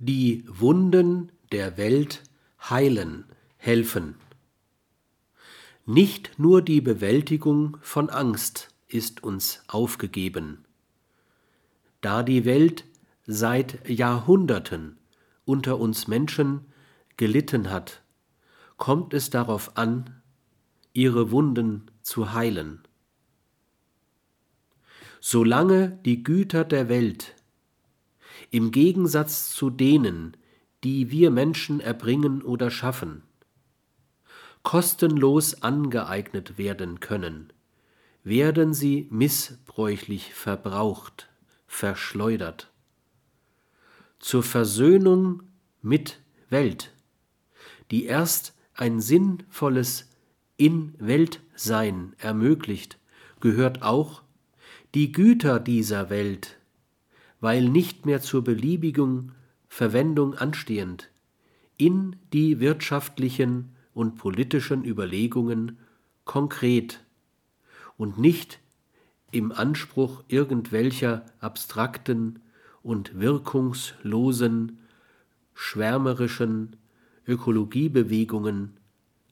die Wunden der Welt heilen, helfen. Nicht nur die Bewältigung von Angst ist uns aufgegeben. Da die Welt seit Jahrhunderten unter uns Menschen gelitten hat, kommt es darauf an, ihre Wunden zu heilen. Solange die Güter der Welt im Gegensatz zu denen, die wir Menschen erbringen oder schaffen, kostenlos angeeignet werden können, werden sie missbräuchlich verbraucht, verschleudert. Zur Versöhnung mit Welt, die erst ein sinnvolles In-Welt-Sein ermöglicht, gehört auch, die Güter dieser Welt, weil nicht mehr zur beliebigen Verwendung anstehend, in die wirtschaftlichen und politischen Überlegungen konkret und nicht im Anspruch irgendwelcher abstrakten und wirkungslosen, schwärmerischen Ökologiebewegungen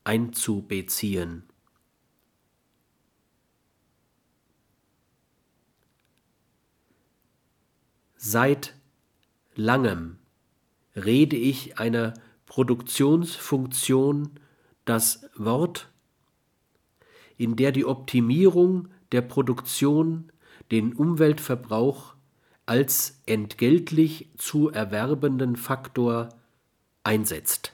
einzubeziehen. Seit langem rede ich einer Produktionsfunktion das Wort, in der die Optimierung der Produktion den Umweltverbrauch als entgeltlich zu erwerbenden Faktor einsetzt.